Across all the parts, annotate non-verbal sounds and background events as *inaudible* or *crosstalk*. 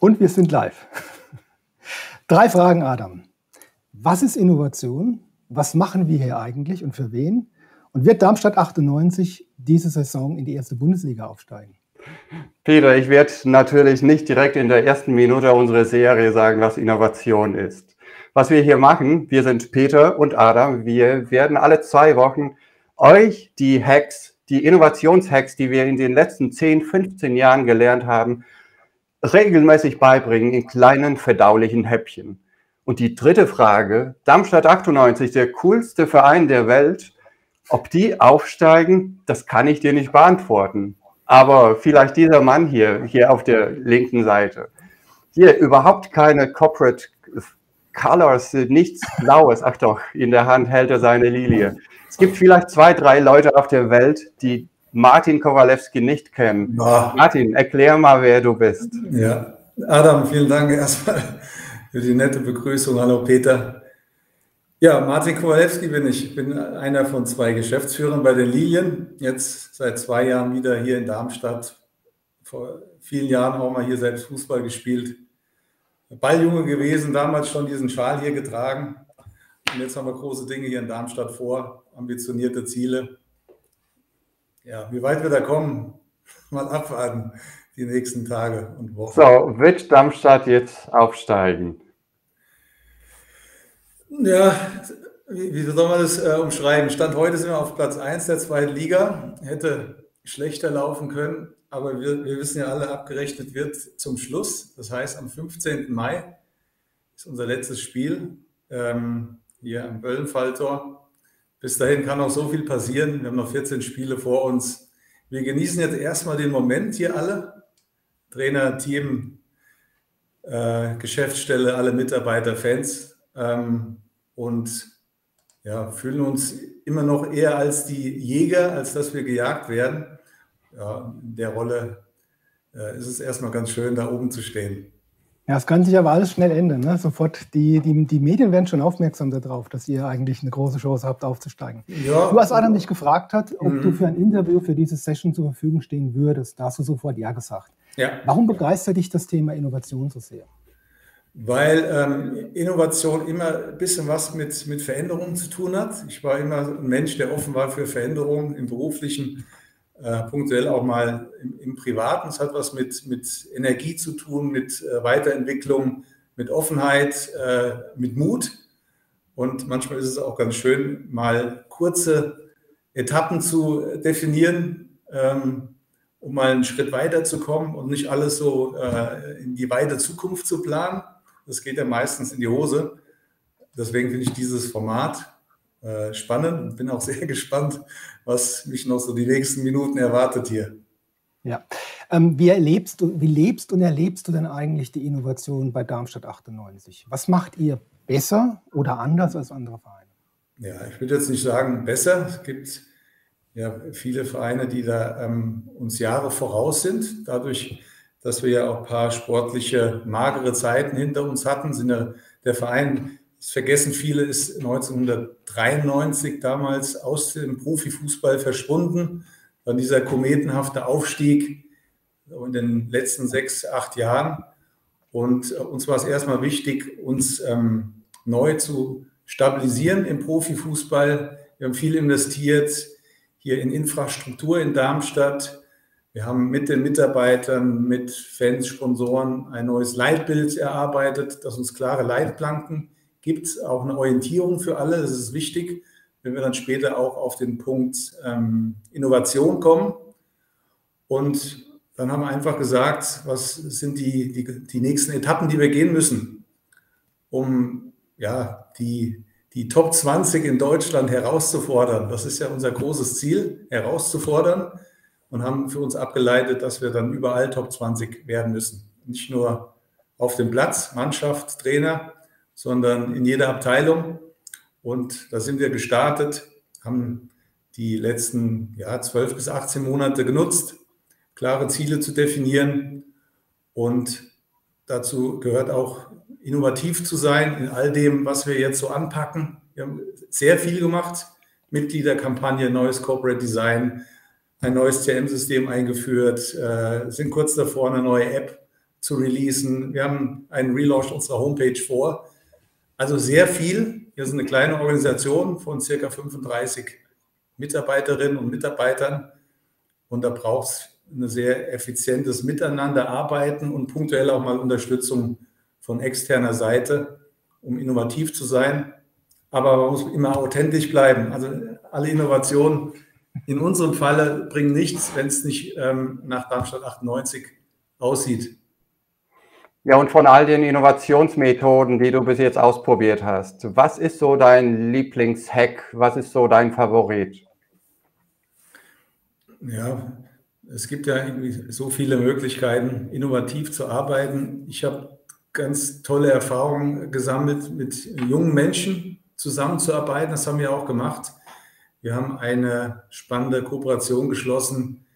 Und wir sind live. Drei Fragen, Adam. Was ist Innovation? Was machen wir hier eigentlich und für wen? Und wird Darmstadt 98 diese Saison in die erste Bundesliga aufsteigen? Peter, ich werde natürlich nicht direkt in der ersten Minute unserer Serie sagen, was Innovation ist. Was wir hier machen, wir sind Peter und Adam. Wir werden alle zwei Wochen euch die Hacks, die Innovationshacks, die wir in den letzten 10, 15 Jahren gelernt haben, regelmäßig beibringen in kleinen verdaulichen Häppchen. Und die dritte Frage, Darmstadt 98, der coolste Verein der Welt, ob die aufsteigen, das kann ich dir nicht beantworten. Aber vielleicht dieser Mann hier, hier auf der linken Seite. Hier überhaupt keine Corporate Colors, nichts Blaues. Ach doch, in der Hand hält er seine Lilie. Es gibt vielleicht zwei, drei Leute auf der Welt, die Martin Kowalewski nicht kennen. Ja. Martin, erklär mal, wer du bist. Ja, Adam, vielen Dank erstmal für die nette Begrüßung. Hallo Peter. Ja, Martin Kowalewski bin ich. Ich bin einer von zwei Geschäftsführern bei den Lilien. Jetzt seit zwei Jahren wieder hier in Darmstadt. Vor vielen Jahren auch mal hier selbst Fußball gespielt. Balljunge gewesen, damals schon diesen Schal hier getragen. Und jetzt haben wir große Dinge hier in Darmstadt vor, ambitionierte Ziele. Ja, wie weit wir da kommen, *laughs* mal abwarten die nächsten Tage und Wochen. So, wird Darmstadt jetzt aufsteigen? Ja, wie, wie soll man das äh, umschreiben? Stand heute sind wir auf Platz 1 der zweiten Liga. Hätte schlechter laufen können, aber wir, wir wissen ja alle, abgerechnet wird zum Schluss. Das heißt, am 15. Mai ist unser letztes Spiel ähm, hier am Böllenfalltor. Bis dahin kann noch so viel passieren. Wir haben noch 14 Spiele vor uns. Wir genießen jetzt erstmal den Moment hier alle. Trainer, Team, äh, Geschäftsstelle, alle Mitarbeiter, Fans. Ähm, und ja, fühlen uns immer noch eher als die Jäger, als dass wir gejagt werden. Ja, in der Rolle äh, ist es erstmal ganz schön, da oben zu stehen. Ja, es kann sich aber alles schnell ändern. Ne? Sofort, die, die, die Medien werden schon aufmerksam darauf, dass ihr eigentlich eine große Chance habt, aufzusteigen. Ja. Du, als einer mich gefragt hat, ob mhm. du für ein Interview für diese Session zur Verfügung stehen würdest, da hast du sofort Ja gesagt. Ja. Warum begeistert dich das Thema Innovation so sehr? Weil ähm, Innovation immer ein bisschen was mit, mit Veränderungen zu tun hat. Ich war immer ein Mensch, der offen war für Veränderungen im beruflichen äh, punktuell auch mal im, im, Privaten. Es hat was mit, mit Energie zu tun, mit äh, Weiterentwicklung, mit Offenheit, äh, mit Mut. Und manchmal ist es auch ganz schön, mal kurze Etappen zu definieren, ähm, um mal einen Schritt weiter zu kommen und nicht alles so äh, in die weite Zukunft zu planen. Das geht ja meistens in die Hose. Deswegen finde ich dieses Format äh, spannend. Bin auch *laughs* sehr gespannt, was mich noch so die nächsten Minuten erwartet hier. Ja. Ähm, wie, erlebst du, wie lebst und erlebst du denn eigentlich die Innovation bei Darmstadt 98? Was macht ihr besser oder anders als andere Vereine? Ja, ich würde jetzt nicht sagen besser. Es gibt ja viele Vereine, die da ähm, uns Jahre voraus sind. Dadurch, dass wir ja auch ein paar sportliche, magere Zeiten hinter uns hatten, sind ja der Verein das vergessen viele, ist 1993 damals aus dem Profifußball verschwunden. Dann dieser kometenhafte Aufstieg in den letzten sechs, acht Jahren. Und äh, uns war es erstmal wichtig, uns ähm, neu zu stabilisieren im Profifußball. Wir haben viel investiert hier in Infrastruktur in Darmstadt. Wir haben mit den Mitarbeitern, mit Fans, Sponsoren ein neues Leitbild erarbeitet, das uns klare Leitplanken gibt auch eine Orientierung für alle. Das ist wichtig, wenn wir dann später auch auf den Punkt ähm, Innovation kommen. Und dann haben wir einfach gesagt, was sind die, die, die nächsten Etappen, die wir gehen müssen, um ja, die, die Top 20 in Deutschland herauszufordern. Das ist ja unser großes Ziel, herauszufordern. Und haben für uns abgeleitet, dass wir dann überall Top 20 werden müssen. Nicht nur auf dem Platz, Mannschaft, Trainer, sondern in jeder Abteilung. Und da sind wir gestartet, haben die letzten ja, 12 bis 18 Monate genutzt, klare Ziele zu definieren. Und dazu gehört auch innovativ zu sein in all dem, was wir jetzt so anpacken. Wir haben sehr viel gemacht. Mitgliederkampagne, neues Corporate Design, ein neues CM-System eingeführt, äh, sind kurz davor, eine neue App zu releasen. Wir haben einen Relaunch unserer Homepage vor. Also sehr viel. Wir sind eine kleine Organisation von circa 35 Mitarbeiterinnen und Mitarbeitern. Und da braucht es ein sehr effizientes Miteinanderarbeiten und punktuell auch mal Unterstützung von externer Seite, um innovativ zu sein. Aber man muss immer authentisch bleiben. Also alle Innovationen in unserem Falle bringen nichts, wenn es nicht ähm, nach Darmstadt 98 aussieht. Ja, und von all den Innovationsmethoden, die du bis jetzt ausprobiert hast, was ist so dein Lieblingshack? Was ist so dein Favorit? Ja, es gibt ja irgendwie so viele Möglichkeiten, innovativ zu arbeiten. Ich habe ganz tolle Erfahrungen gesammelt, mit jungen Menschen zusammenzuarbeiten. Das haben wir auch gemacht. Wir haben eine spannende Kooperation geschlossen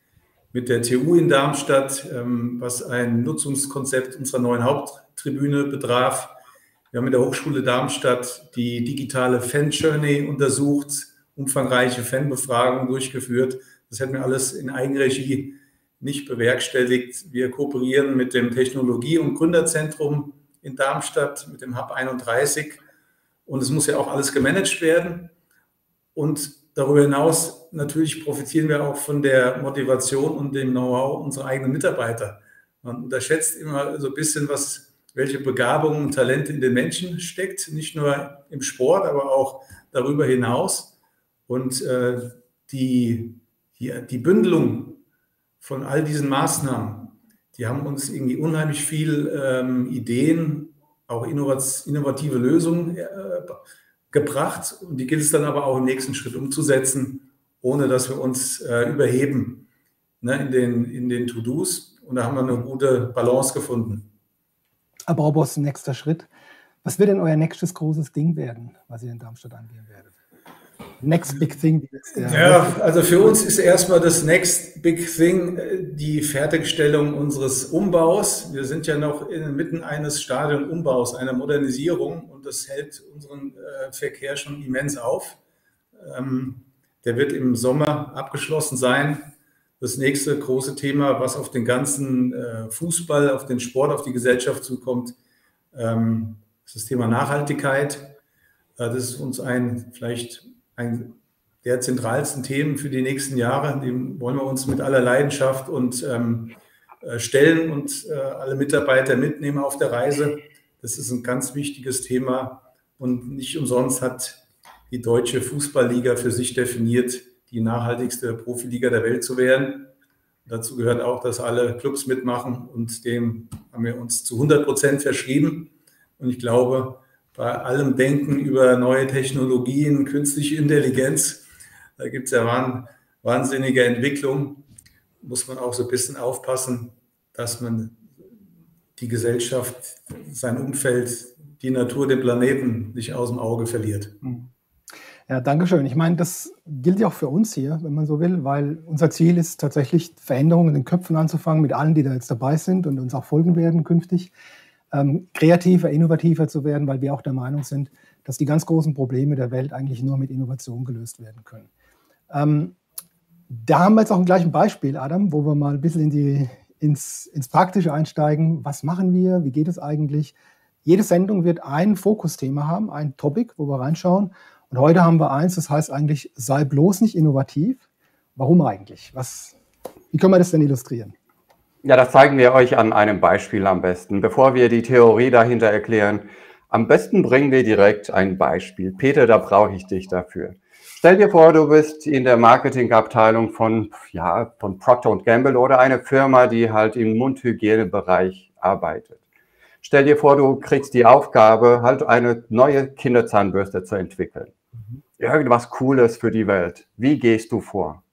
mit der TU in Darmstadt, ähm, was ein Nutzungskonzept unserer neuen Haupttribüne betraf. Wir haben mit der Hochschule Darmstadt die digitale Fan-Journey untersucht, umfangreiche Fanbefragungen durchgeführt. Das hätten wir alles in Eigenregie nicht bewerkstelligt. Wir kooperieren mit dem Technologie- und Gründerzentrum in Darmstadt, mit dem Hub 31. Und es muss ja auch alles gemanagt werden. Und darüber hinaus natürlich profitieren wir auch von der Motivation und dem Know-how unserer eigenen Mitarbeiter. Man unterschätzt immer so ein bisschen, was, welche Begabungen und Talente in den Menschen steckt, nicht nur im Sport, aber auch darüber hinaus. Und äh, die die, die Bündelung von all diesen Maßnahmen, die haben uns irgendwie unheimlich viel ähm, Ideen, auch innovative Lösungen äh, gebracht. Und die gilt es dann aber auch im nächsten Schritt umzusetzen, ohne dass wir uns äh, überheben ne, in den, in den To-Dos. Und da haben wir eine gute Balance gefunden. Aber Robos, nächster Schritt. Was wird denn euer nächstes großes Ding werden, was ihr in Darmstadt angehen werdet? Next Big Thing. Ja, also für uns ist erstmal das Next Big Thing äh, die Fertigstellung unseres Umbaus. Wir sind ja noch inmitten eines Stadionumbaus, einer Modernisierung und das hält unseren äh, Verkehr schon immens auf. Ähm, der wird im Sommer abgeschlossen sein. Das nächste große Thema, was auf den ganzen äh, Fußball, auf den Sport, auf die Gesellschaft zukommt, ähm, ist das Thema Nachhaltigkeit. Das ist uns ein vielleicht ein der zentralsten Themen für die nächsten Jahre. Dem wollen wir uns mit aller Leidenschaft und ähm, äh, stellen und äh, alle Mitarbeiter mitnehmen auf der Reise. Das ist ein ganz wichtiges Thema und nicht umsonst hat die deutsche Fußballliga für sich definiert, die nachhaltigste Profiliga der Welt zu werden. Dazu gehört auch, dass alle Clubs mitmachen und dem haben wir uns zu 100 Prozent verschrieben. Und ich glaube, bei allem Denken über neue Technologien, künstliche Intelligenz, da gibt es ja wahnsinnige Entwicklungen, muss man auch so ein bisschen aufpassen, dass man die Gesellschaft, sein Umfeld, die Natur, den Planeten nicht aus dem Auge verliert. Hm. Ja, danke schön. Ich meine, das gilt ja auch für uns hier, wenn man so will, weil unser Ziel ist tatsächlich Veränderungen in den Köpfen anzufangen mit allen, die da jetzt dabei sind und uns auch folgen werden künftig ähm, kreativer, innovativer zu werden, weil wir auch der Meinung sind, dass die ganz großen Probleme der Welt eigentlich nur mit Innovation gelöst werden können. Ähm, da haben wir jetzt auch ein gleiches Beispiel, Adam, wo wir mal ein bisschen in die, ins, ins Praktische einsteigen. Was machen wir? Wie geht es eigentlich? Jede Sendung wird ein Fokusthema haben, ein Topic, wo wir reinschauen. Und heute haben wir eins, das heißt eigentlich, sei bloß nicht innovativ. Warum eigentlich? Was, wie können wir das denn illustrieren? Ja, das zeigen wir euch an einem Beispiel am besten. Bevor wir die Theorie dahinter erklären, am besten bringen wir direkt ein Beispiel. Peter, da brauche ich dich dafür. Stell dir vor, du bist in der Marketingabteilung von, ja, von Procter Gamble oder eine Firma, die halt im Mundhygienebereich arbeitet. Stell dir vor, du kriegst die Aufgabe, halt eine neue Kinderzahnbürste zu entwickeln. Irgendwas Cooles für die Welt. Wie gehst du vor?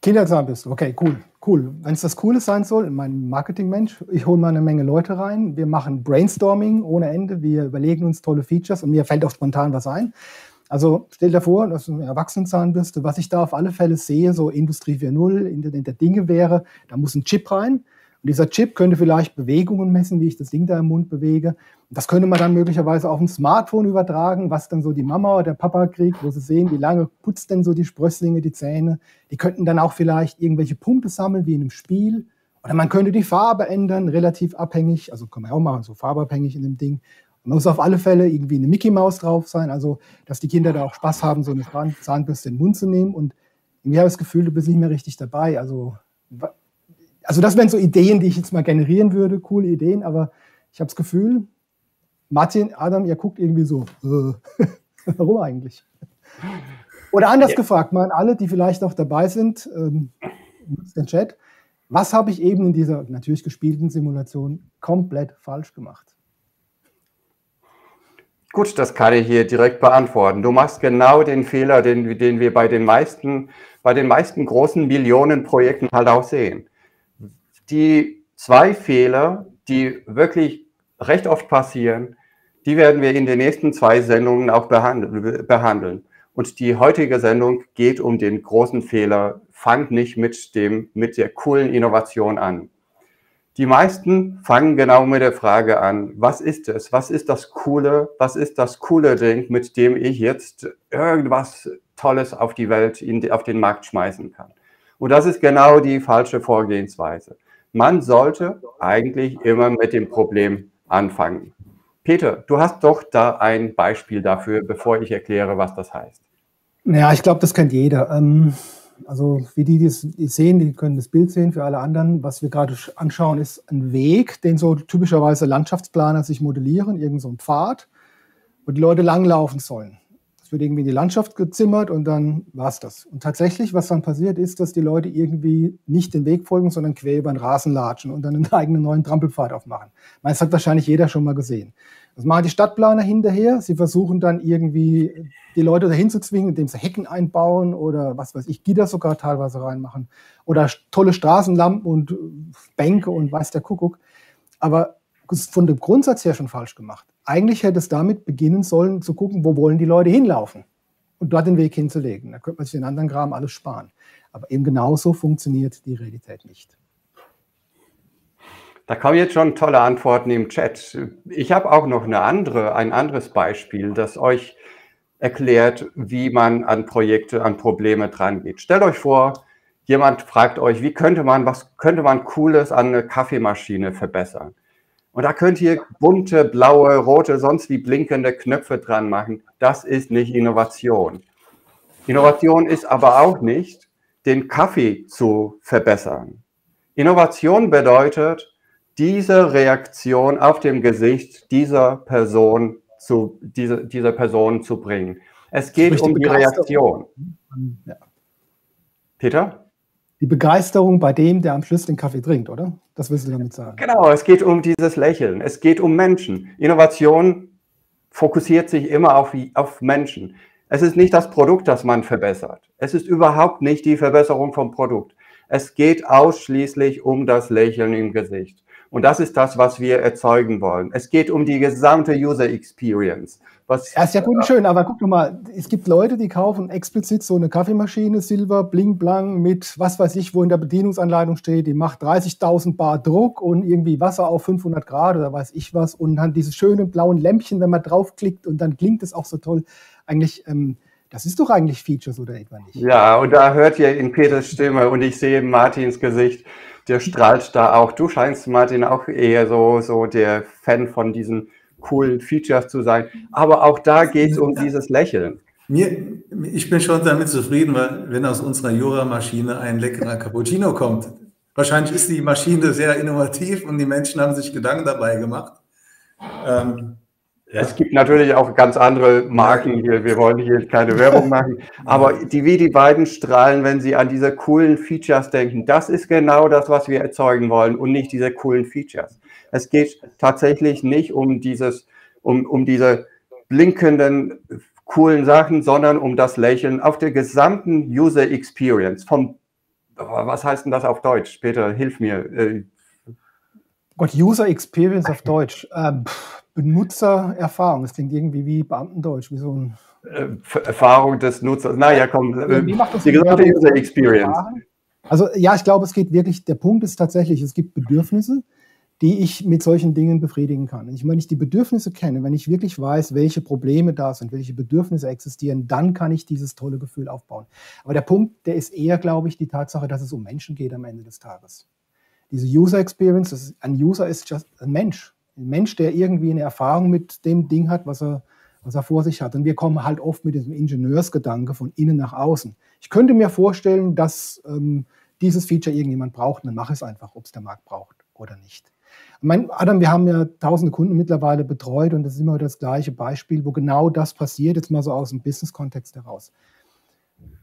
Kinderzahnbürste, okay, cool cool. Wenn es das Cooles sein soll, mein Marketingmensch, ich hole mal eine Menge Leute rein, wir machen Brainstorming ohne Ende, wir überlegen uns tolle Features und mir fällt auch spontan was ein. Also stell dir vor, das ist eine Erwachsenenzahnbürste, was ich da auf alle Fälle sehe, so Industrie 4.0, Internet der Dinge wäre, da muss ein Chip rein, und dieser Chip könnte vielleicht Bewegungen messen, wie ich das Ding da im Mund bewege. Das könnte man dann möglicherweise auf ein Smartphone übertragen, was dann so die Mama oder der Papa kriegt, wo sie sehen, wie lange putzt denn so die Sprösslinge die Zähne. Die könnten dann auch vielleicht irgendwelche Punkte sammeln, wie in einem Spiel. Oder man könnte die Farbe ändern, relativ abhängig, also kann man auch machen, so farbabhängig in dem Ding. Man muss auf alle Fälle irgendwie eine Mickey Maus drauf sein, also dass die Kinder da auch Spaß haben, so eine Zahnbürste in den Mund zu nehmen. Und irgendwie habe ich das Gefühl, du bist nicht mehr richtig dabei. Also, also das wären so Ideen, die ich jetzt mal generieren würde, coole Ideen, aber ich habe das Gefühl, Martin, Adam, ihr guckt irgendwie so, äh, *laughs* warum eigentlich? Oder anders ja. gefragt, mal alle, die vielleicht auch dabei sind, ähm, den Chat, was habe ich eben in dieser natürlich gespielten Simulation komplett falsch gemacht? Gut, das kann ich hier direkt beantworten. Du machst genau den Fehler, den, den wir bei den meisten, bei den meisten großen Millionenprojekten halt auch sehen. Die zwei Fehler, die wirklich recht oft passieren, die werden wir in den nächsten zwei Sendungen auch behandeln. Und die heutige Sendung geht um den großen Fehler, fangt nicht mit, dem, mit der coolen Innovation an. Die meisten fangen genau mit der Frage an, was ist es? Was ist das Coole? Was ist das coole Ding, mit dem ich jetzt irgendwas Tolles auf die Welt, auf den Markt schmeißen kann? Und das ist genau die falsche Vorgehensweise. Man sollte eigentlich immer mit dem Problem anfangen. Peter, du hast doch da ein Beispiel dafür, bevor ich erkläre, was das heißt. Ja, ich glaube, das kennt jeder. Ähm, also wie die das sehen, die können das Bild sehen. Für alle anderen, was wir gerade anschauen, ist ein Weg, den so typischerweise Landschaftsplaner sich modellieren, irgend so Pfad, wo die Leute langlaufen sollen. Es wird irgendwie in die Landschaft gezimmert und dann war es das. Und tatsächlich, was dann passiert, ist, dass die Leute irgendwie nicht den Weg folgen, sondern quer über den Rasen latschen und dann einen *laughs* eigenen neuen Trampelpfad aufmachen. Das hat wahrscheinlich jeder schon mal gesehen. Das machen die Stadtplaner hinterher. Sie versuchen dann irgendwie die Leute dahin zu zwingen, indem sie Hecken einbauen oder was weiß ich, Gitter sogar teilweise reinmachen oder tolle Straßenlampen und Bänke und weiß der Kuckuck. Aber von dem Grundsatz her schon falsch gemacht. Eigentlich hätte es damit beginnen sollen, zu gucken, wo wollen die Leute hinlaufen und dort den Weg hinzulegen. Da könnte man sich den anderen Kram alles sparen. Aber eben genauso funktioniert die Realität nicht. Da kommen jetzt schon tolle Antworten im Chat. Ich habe auch noch eine andere, ein anderes Beispiel, das euch erklärt, wie man an Projekte, an Probleme dran geht. Stellt euch vor, jemand fragt euch, wie könnte man, was könnte man Cooles an eine Kaffeemaschine verbessern? Und da könnt ihr bunte, blaue, rote, sonst wie blinkende Knöpfe dran machen. Das ist nicht Innovation. Innovation ist aber auch nicht, den Kaffee zu verbessern. Innovation bedeutet, diese Reaktion auf dem Gesicht dieser Person zu, diese, dieser Person zu bringen. Es geht um die Reaktion. Ja. Peter? Die Begeisterung bei dem, der am Schluss den Kaffee trinkt, oder? Das willst du damit sagen. Genau, es geht um dieses Lächeln. Es geht um Menschen. Innovation fokussiert sich immer auf, auf Menschen. Es ist nicht das Produkt, das man verbessert. Es ist überhaupt nicht die Verbesserung vom Produkt. Es geht ausschließlich um das Lächeln im Gesicht. Und das ist das, was wir erzeugen wollen. Es geht um die gesamte User Experience. Was, ja, ist ja gut und schön, aber guck doch mal, es gibt Leute, die kaufen explizit so eine Kaffeemaschine, Silber, Bling Blang, mit was weiß ich, wo in der Bedienungsanleitung steht, die macht 30.000 Bar Druck und irgendwie Wasser auf 500 Grad oder weiß ich was und dann diese schönen blauen Lämpchen, wenn man draufklickt und dann klingt es auch so toll. Eigentlich, ähm, das ist doch eigentlich Features oder etwa nicht? Ja, und da hört ihr in Peters Stimme und ich sehe Martins Gesicht der strahlt da auch. Du scheinst, Martin, auch eher so, so der Fan von diesen coolen Features zu sein. Aber auch da geht es um dieses Lächeln. Mir, ich bin schon damit zufrieden, weil wenn aus unserer Jura-Maschine ein leckerer Cappuccino kommt. Wahrscheinlich ist die Maschine sehr innovativ und die Menschen haben sich Gedanken dabei gemacht. Ähm, es gibt natürlich auch ganz andere Marken hier. Wir wollen hier keine Werbung machen. *laughs* Aber die, wie die beiden strahlen, wenn sie an diese coolen Features denken, das ist genau das, was wir erzeugen wollen und nicht diese coolen Features. Es geht tatsächlich nicht um dieses, um, um diese blinkenden, coolen Sachen, sondern um das Lächeln auf der gesamten User Experience. Vom, was heißt denn das auf Deutsch? Später, hilf mir. Äh, Gott, User Experience auf Deutsch. Ähm, Benutzererfahrung. Das klingt irgendwie wie Beamtendeutsch, wie so ein. Äh, Erfahrung des Nutzers. Naja, komm, wie macht das die gesamte User Experience. Also ja, ich glaube, es geht wirklich, der Punkt ist tatsächlich, es gibt Bedürfnisse, die ich mit solchen Dingen befriedigen kann. Ich, wenn ich die Bedürfnisse kenne, wenn ich wirklich weiß, welche Probleme da sind, welche Bedürfnisse existieren, dann kann ich dieses tolle Gefühl aufbauen. Aber der Punkt, der ist eher, glaube ich, die Tatsache, dass es um Menschen geht am Ende des Tages. diese User Experience, ist, ein User ist just ein Mensch. Ein Mensch, der irgendwie eine Erfahrung mit dem Ding hat, was er, was er vor sich hat. Und wir kommen halt oft mit diesem Ingenieursgedanke von innen nach außen. Ich könnte mir vorstellen, dass ähm, dieses Feature irgendjemand braucht, dann mache es einfach, ob es der Markt braucht oder nicht. Mein, Adam, wir haben ja tausende Kunden mittlerweile betreut und das ist immer das gleiche Beispiel, wo genau das passiert, jetzt mal so aus dem Business-Kontext heraus.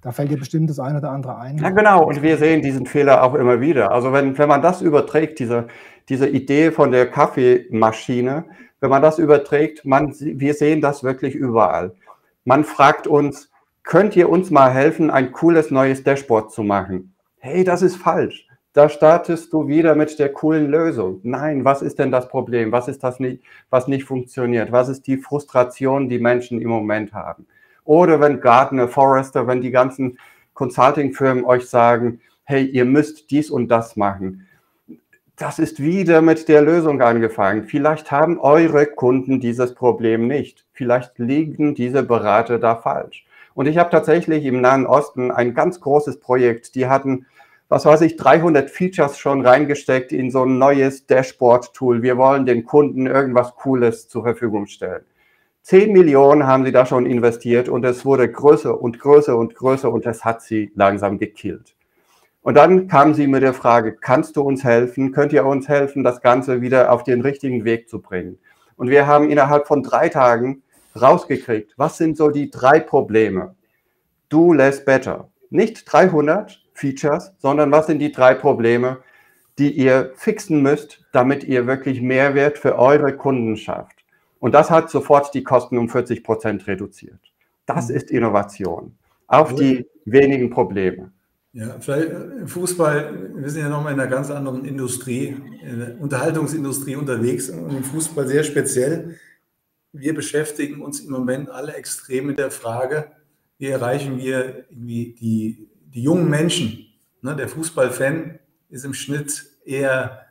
Da fällt dir bestimmt das eine oder andere ein. Ja, genau. Und wir sehen diesen Fehler auch immer wieder. Also wenn, wenn man das überträgt, diese, diese Idee von der Kaffeemaschine, wenn man das überträgt, man, wir sehen das wirklich überall. Man fragt uns, könnt ihr uns mal helfen, ein cooles neues Dashboard zu machen? Hey, das ist falsch. Da startest du wieder mit der coolen Lösung. Nein, was ist denn das Problem? Was ist das nicht, was nicht funktioniert? Was ist die Frustration, die Menschen im Moment haben? Oder wenn Gartner, Forrester, wenn die ganzen Consulting-Firmen euch sagen, hey, ihr müsst dies und das machen. Das ist wieder mit der Lösung angefangen. Vielleicht haben eure Kunden dieses Problem nicht. Vielleicht liegen diese Berater da falsch. Und ich habe tatsächlich im Nahen Osten ein ganz großes Projekt. Die hatten, was weiß ich, 300 Features schon reingesteckt in so ein neues Dashboard-Tool. Wir wollen den Kunden irgendwas Cooles zur Verfügung stellen. 10 Millionen haben sie da schon investiert und es wurde größer und größer und größer und das hat sie langsam gekillt. Und dann kamen sie mit der Frage, kannst du uns helfen? Könnt ihr uns helfen, das Ganze wieder auf den richtigen Weg zu bringen? Und wir haben innerhalb von drei Tagen rausgekriegt, was sind so die drei Probleme? Do less better. Nicht 300 Features, sondern was sind die drei Probleme, die ihr fixen müsst, damit ihr wirklich Mehrwert für eure Kunden schafft? Und das hat sofort die Kosten um 40 Prozent reduziert. Das mhm. ist Innovation auf die wenigen Probleme. Ja, vielleicht im äh, Fußball, wir sind ja nochmal in einer ganz anderen Industrie, in der Unterhaltungsindustrie unterwegs und im Fußball sehr speziell. Wir beschäftigen uns im Moment alle extrem mit der Frage, wie erreichen wir die, die jungen Menschen. Ne, der Fußballfan ist im Schnitt eher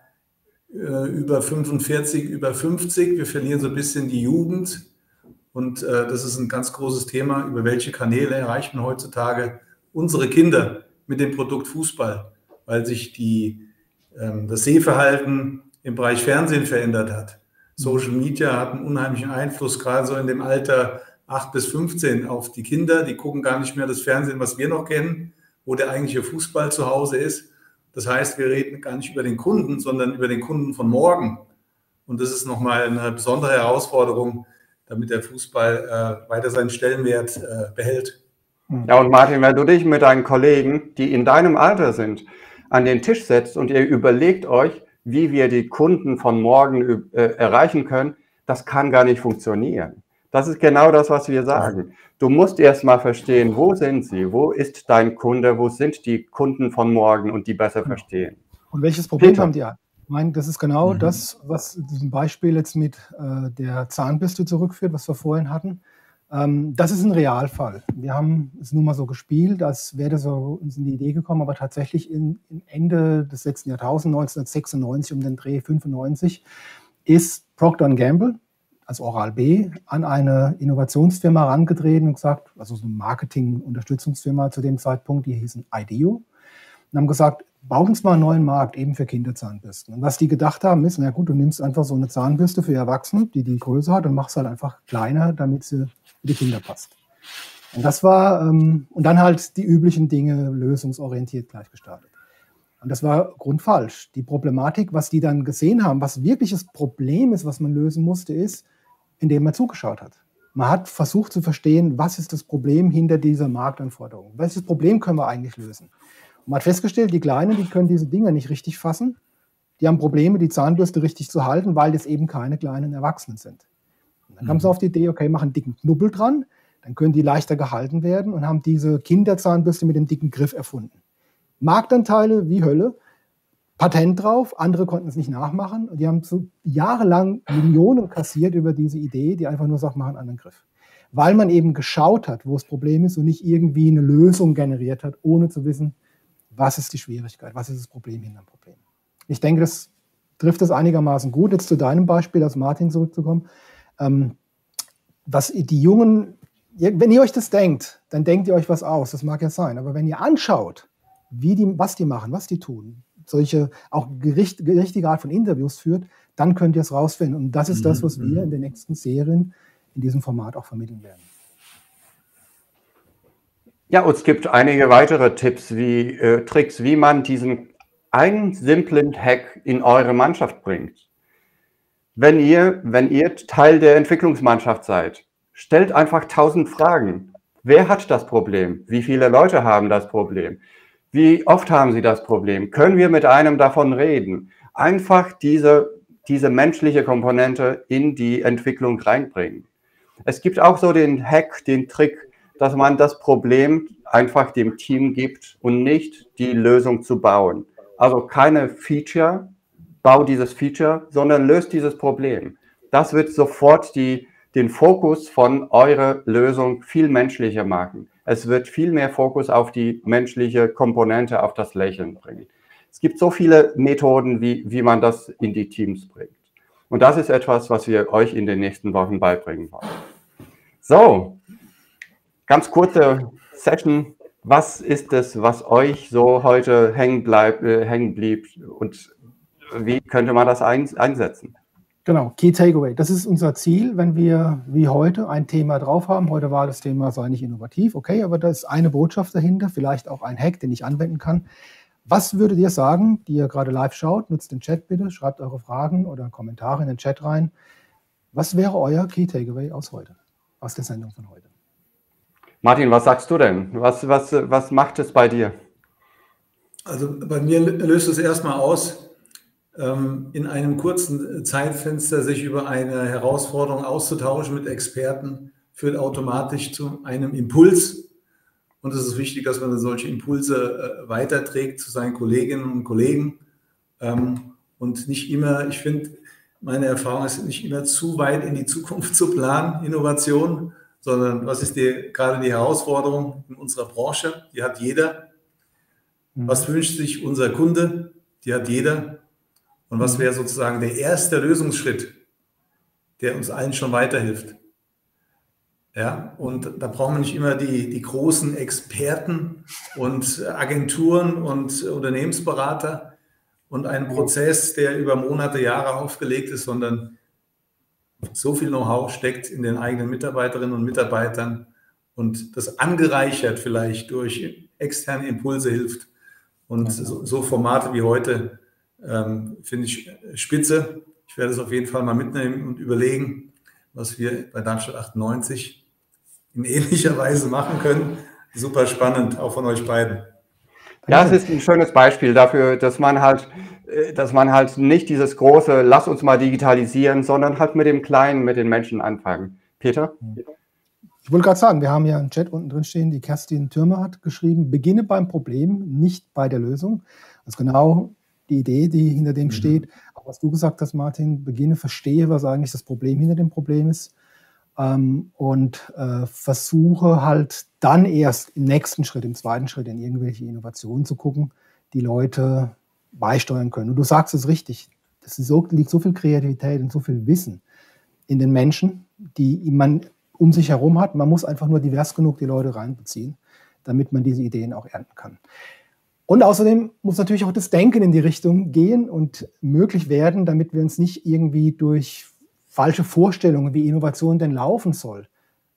äh, über 45, über 50. Wir verlieren so ein bisschen die Jugend. Und äh, das ist ein ganz großes Thema. Über welche Kanäle erreicht man heutzutage unsere Kinder mit dem Produkt Fußball? Weil sich die, ähm, das Sehverhalten im Bereich Fernsehen verändert hat. Social Media hat einen unheimlichen Einfluss, gerade so in dem Alter 8 bis 15, auf die Kinder. Die gucken gar nicht mehr das Fernsehen, was wir noch kennen, wo der eigentliche Fußball zu Hause ist. Das heißt, wir reden gar nicht über den Kunden, sondern über den Kunden von morgen. Und das ist nochmal eine besondere Herausforderung, damit der Fußball äh, weiter seinen Stellenwert äh, behält. Ja, und Martin, wenn du dich mit deinen Kollegen, die in deinem Alter sind, an den Tisch setzt und ihr überlegt euch, wie wir die Kunden von morgen äh, erreichen können, das kann gar nicht funktionieren. Das ist genau das, was wir sagen. Du musst erst mal verstehen, wo sind sie, wo ist dein Kunde, wo sind die Kunden von morgen und die besser verstehen. Und welches Problem Peter. haben die? Ich meine, das ist genau mhm. das, was diesem Beispiel jetzt mit äh, der Zahnbürste zurückführt, was wir vorhin hatten. Ähm, das ist ein Realfall. Wir haben es nun mal so gespielt, als wäre das so uns in die Idee gekommen, aber tatsächlich in, in Ende des letzten Jahrtausends, 1996 um den Dreh 95, ist Procter Gamble, also Oral B, an eine Innovationsfirma herangetreten und gesagt, also so eine Marketing-Unterstützungsfirma zu dem Zeitpunkt, die hießen IDEO, und haben gesagt, bauen uns mal einen neuen Markt eben für Kinderzahnbürsten. Und was die gedacht haben, ist, na gut, du nimmst einfach so eine Zahnbürste für Erwachsene, die die Größe hat und machst halt einfach kleiner, damit sie für die Kinder passt. Und das war, ähm, und dann halt die üblichen Dinge lösungsorientiert gleich gestartet. Und das war grundfalsch. Die Problematik, was die dann gesehen haben, was wirklich das Problem ist, was man lösen musste, ist, indem man zugeschaut hat. Man hat versucht zu verstehen, was ist das Problem hinter dieser Marktanforderung? Welches Problem können wir eigentlich lösen? Und man hat festgestellt, die Kleinen, die können diese Dinge nicht richtig fassen. Die haben Probleme, die Zahnbürste richtig zu halten, weil das eben keine kleinen Erwachsenen sind. Und dann mhm. kam sie auf die Idee, okay, machen einen dicken Knubbel dran, dann können die leichter gehalten werden und haben diese Kinderzahnbürste mit dem dicken Griff erfunden. Marktanteile wie Hölle, Patent drauf, andere konnten es nicht nachmachen und die haben so jahrelang Millionen kassiert über diese Idee, die einfach nur sagt, machen einen anderen Griff. Weil man eben geschaut hat, wo das Problem ist und nicht irgendwie eine Lösung generiert hat, ohne zu wissen, was ist die Schwierigkeit, was ist das Problem hinter dem Problem. Ich denke, das trifft das einigermaßen gut. Jetzt zu deinem Beispiel, als Martin zurückzukommen. Ähm, was die Jungen, wenn ihr euch das denkt, dann denkt ihr euch was aus, das mag ja sein. Aber wenn ihr anschaut, wie die, was die machen, was die tun, solche auch gericht, richtige Art von Interviews führt, dann könnt ihr es rausfinden. Und das ist das, was wir mhm. in den nächsten Serien in diesem Format auch vermitteln werden. Ja, und es gibt einige weitere Tipps, wie äh, Tricks, wie man diesen einen simplen Hack in eure Mannschaft bringt. Wenn ihr, wenn ihr Teil der Entwicklungsmannschaft seid, stellt einfach tausend Fragen. Wer hat das Problem? Wie viele Leute haben das Problem? Wie oft haben sie das Problem? Können wir mit einem davon reden? Einfach diese, diese menschliche Komponente in die Entwicklung reinbringen. Es gibt auch so den Hack, den Trick, dass man das Problem einfach dem Team gibt und nicht die Lösung zu bauen. Also keine Feature, bau dieses Feature, sondern löst dieses Problem. Das wird sofort die, den Fokus von eurer Lösung viel menschlicher machen. Es wird viel mehr Fokus auf die menschliche Komponente, auf das Lächeln bringen. Es gibt so viele Methoden, wie, wie man das in die Teams bringt. Und das ist etwas, was wir euch in den nächsten Wochen beibringen wollen. So, ganz kurze Session. Was ist es, was euch so heute hängen, bleibt, äh, hängen blieb und wie könnte man das ein, einsetzen? Genau, Key Takeaway. Das ist unser Ziel, wenn wir wie heute ein Thema drauf haben. Heute war das Thema, sei nicht innovativ, okay, aber da ist eine Botschaft dahinter, vielleicht auch ein Hack, den ich anwenden kann. Was würdet ihr sagen, die ihr gerade live schaut? Nutzt den Chat bitte, schreibt eure Fragen oder Kommentare in den Chat rein. Was wäre euer Key Takeaway aus heute, aus der Sendung von heute? Martin, was sagst du denn? Was, was, was macht es bei dir? Also bei mir löst es erstmal aus, in einem kurzen Zeitfenster sich über eine Herausforderung auszutauschen mit Experten, führt automatisch zu einem Impuls. Und es ist wichtig, dass man solche Impulse äh, weiterträgt zu seinen Kolleginnen und Kollegen. Ähm, und nicht immer, ich finde, meine Erfahrung ist nicht immer zu weit in die Zukunft zu planen, Innovation, sondern was ist die, gerade die Herausforderung in unserer Branche? Die hat jeder. Mhm. Was wünscht sich unser Kunde? Die hat jeder. Und was mhm. wäre sozusagen der erste Lösungsschritt, der uns allen schon weiterhilft? Ja, und da brauchen wir nicht immer die, die großen Experten und Agenturen und Unternehmensberater und einen Prozess, der über Monate, Jahre aufgelegt ist, sondern so viel Know-how steckt in den eigenen Mitarbeiterinnen und Mitarbeitern und das angereichert vielleicht durch externe Impulse hilft. Und so, so Formate wie heute ähm, finde ich spitze. Ich werde es auf jeden Fall mal mitnehmen und überlegen, was wir bei Darmstadt 98 in ähnlicher *laughs* Weise machen können. Super spannend, auch von euch beiden. Ja, es ist ein schönes Beispiel dafür, dass man halt äh, dass man halt nicht dieses große, lass uns mal digitalisieren, sondern halt mit dem Kleinen, mit den Menschen anfangen. Peter? Ich wollte gerade sagen, wir haben ja einen Chat unten drin stehen, die Kerstin Türmer hat geschrieben, beginne beim Problem, nicht bei der Lösung. Das ist genau die Idee, die hinter dem mhm. steht. Auch was du gesagt hast, Martin, beginne, verstehe, was eigentlich das Problem hinter dem Problem ist. Ähm, und äh, versuche halt dann erst im nächsten Schritt, im zweiten Schritt in irgendwelche Innovationen zu gucken, die Leute beisteuern können. Und du sagst es richtig, es so, liegt so viel Kreativität und so viel Wissen in den Menschen, die man um sich herum hat. Man muss einfach nur divers genug die Leute reinbeziehen, damit man diese Ideen auch ernten kann. Und außerdem muss natürlich auch das Denken in die Richtung gehen und möglich werden, damit wir uns nicht irgendwie durch falsche Vorstellungen, wie Innovation denn laufen soll,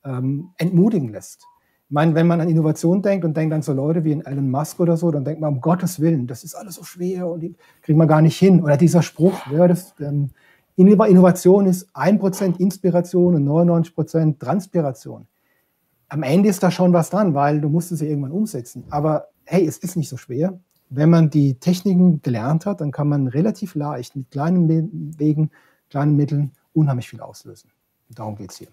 ähm, entmutigen lässt. Ich meine, wenn man an Innovation denkt und denkt an so Leute wie in Elon Musk oder so, dann denkt man, um Gottes Willen, das ist alles so schwer und die kriegen wir gar nicht hin. Oder dieser Spruch, ja, das, ähm, Innovation ist 1% Inspiration und 99% Transpiration. Am Ende ist da schon was dran, weil du musst es ja irgendwann umsetzen. Aber hey, es ist nicht so schwer. Wenn man die Techniken gelernt hat, dann kann man relativ leicht mit kleinen Wegen, kleinen Mitteln unheimlich viel auslösen. Darum geht es hier.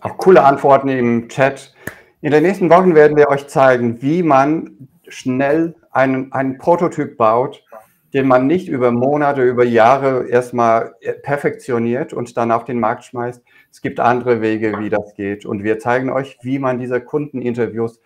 Auch coole Antworten im Chat. In den nächsten Wochen werden wir euch zeigen, wie man schnell einen, einen Prototyp baut, den man nicht über Monate, über Jahre erstmal perfektioniert und dann auf den Markt schmeißt. Es gibt andere Wege, wie das geht. Und wir zeigen euch, wie man diese Kundeninterviews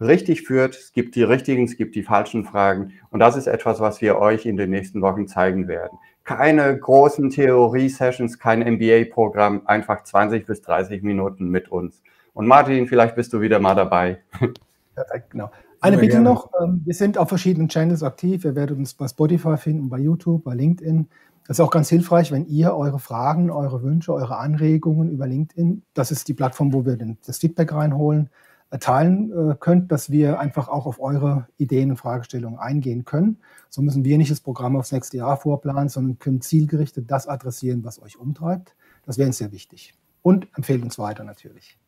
richtig führt. Es gibt die richtigen, es gibt die falschen Fragen. Und das ist etwas, was wir euch in den nächsten Wochen zeigen werden keine großen Theorie-Sessions, kein MBA-Programm, einfach 20 bis 30 Minuten mit uns. Und Martin, vielleicht bist du wieder mal dabei. *laughs* Perfekt, genau. Eine Bitte gerne. noch, ähm, wir sind auf verschiedenen Channels aktiv. Ihr werdet uns bei Spotify finden, bei YouTube, bei LinkedIn. Das ist auch ganz hilfreich, wenn ihr eure Fragen, eure Wünsche, eure Anregungen über LinkedIn, das ist die Plattform, wo wir das Feedback reinholen, teilen äh, könnt, dass wir einfach auch auf eure Ideen und Fragestellungen eingehen können. So müssen wir nicht das Programm aufs nächste Jahr vorplanen, sondern können zielgerichtet das adressieren, was euch umtreibt. Das wäre uns sehr wichtig. Und empfehlt uns weiter natürlich.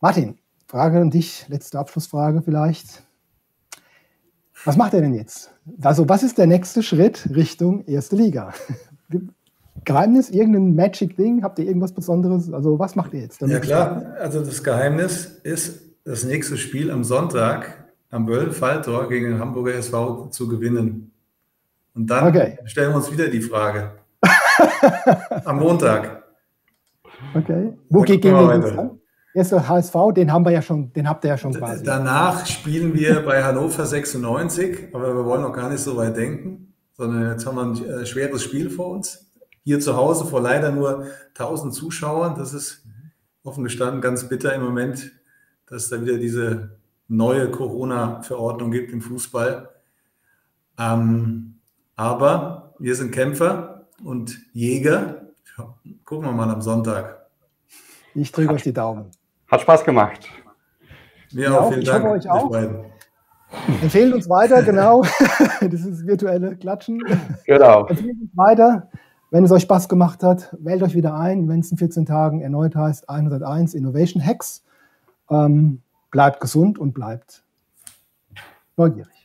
Martin, Frage an dich, letzte Abschlussfrage vielleicht. Was macht er denn jetzt? Also, was ist der nächste Schritt Richtung erste Liga? *laughs* Geheimnis, irgendein Magic-Ding? Habt ihr irgendwas Besonderes? Also, was macht ihr jetzt? Ja, klar. Also, das Geheimnis ist, das nächste Spiel am Sonntag am Böll-Falltor gegen den Hamburger SV zu gewinnen. Und dann okay. stellen wir uns wieder die Frage. *laughs* am Montag. Okay. Wo geht gegen den Erster HSV, den haben wir ja schon, den habt ihr ja schon quasi. Danach spielen wir bei Hannover 96, aber wir wollen noch gar nicht so weit denken, sondern jetzt haben wir ein äh, schweres Spiel vor uns. Hier zu Hause vor leider nur 1000 Zuschauern. Das ist offen gestanden ganz bitter im Moment, dass es da wieder diese neue Corona-Verordnung gibt im Fußball. Ähm, aber wir sind Kämpfer und Jäger. Gucken wir mal am Sonntag. Ich drücke euch die Daumen. Hat Spaß gemacht. Mir ja, auch, vielen ich Dank. Hoffe euch auch. Empfehlen uns weiter, genau. *laughs* das ist virtuelle Klatschen. Genau. Empfehlen uns weiter. Wenn es euch Spaß gemacht hat, wählt euch wieder ein, wenn es in 14 Tagen erneut heißt 101 Innovation Hacks. Ähm, bleibt gesund und bleibt neugierig.